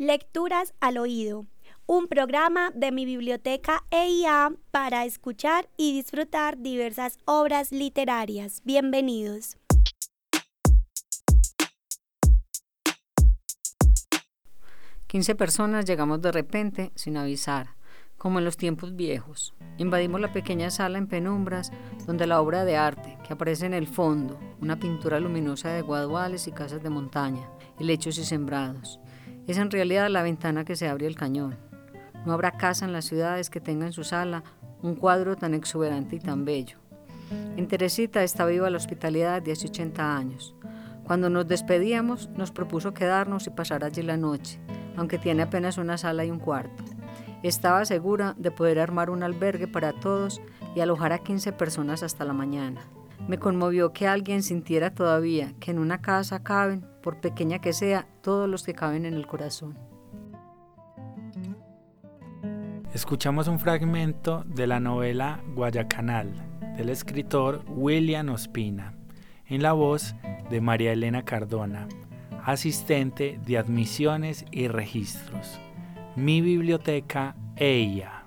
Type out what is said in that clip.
Lecturas al oído, un programa de mi biblioteca EIA para escuchar y disfrutar diversas obras literarias. Bienvenidos. Quince personas llegamos de repente, sin avisar, como en los tiempos viejos. Invadimos la pequeña sala en penumbras, donde la obra de arte, que aparece en el fondo, una pintura luminosa de guaduales y casas de montaña, helechos y sembrados, es en realidad la ventana que se abre el cañón. No habrá casa en las ciudades que tenga en su sala un cuadro tan exuberante y tan bello. En Teresita está viva la hospitalidad de hace 80 años. Cuando nos despedíamos, nos propuso quedarnos y pasar allí la noche, aunque tiene apenas una sala y un cuarto. Estaba segura de poder armar un albergue para todos y alojar a 15 personas hasta la mañana. Me conmovió que alguien sintiera todavía que en una casa caben, por pequeña que sea, todos los que caben en el corazón. Escuchamos un fragmento de la novela Guayacanal del escritor William Ospina, en la voz de María Elena Cardona, asistente de admisiones y registros. Mi biblioteca, ella.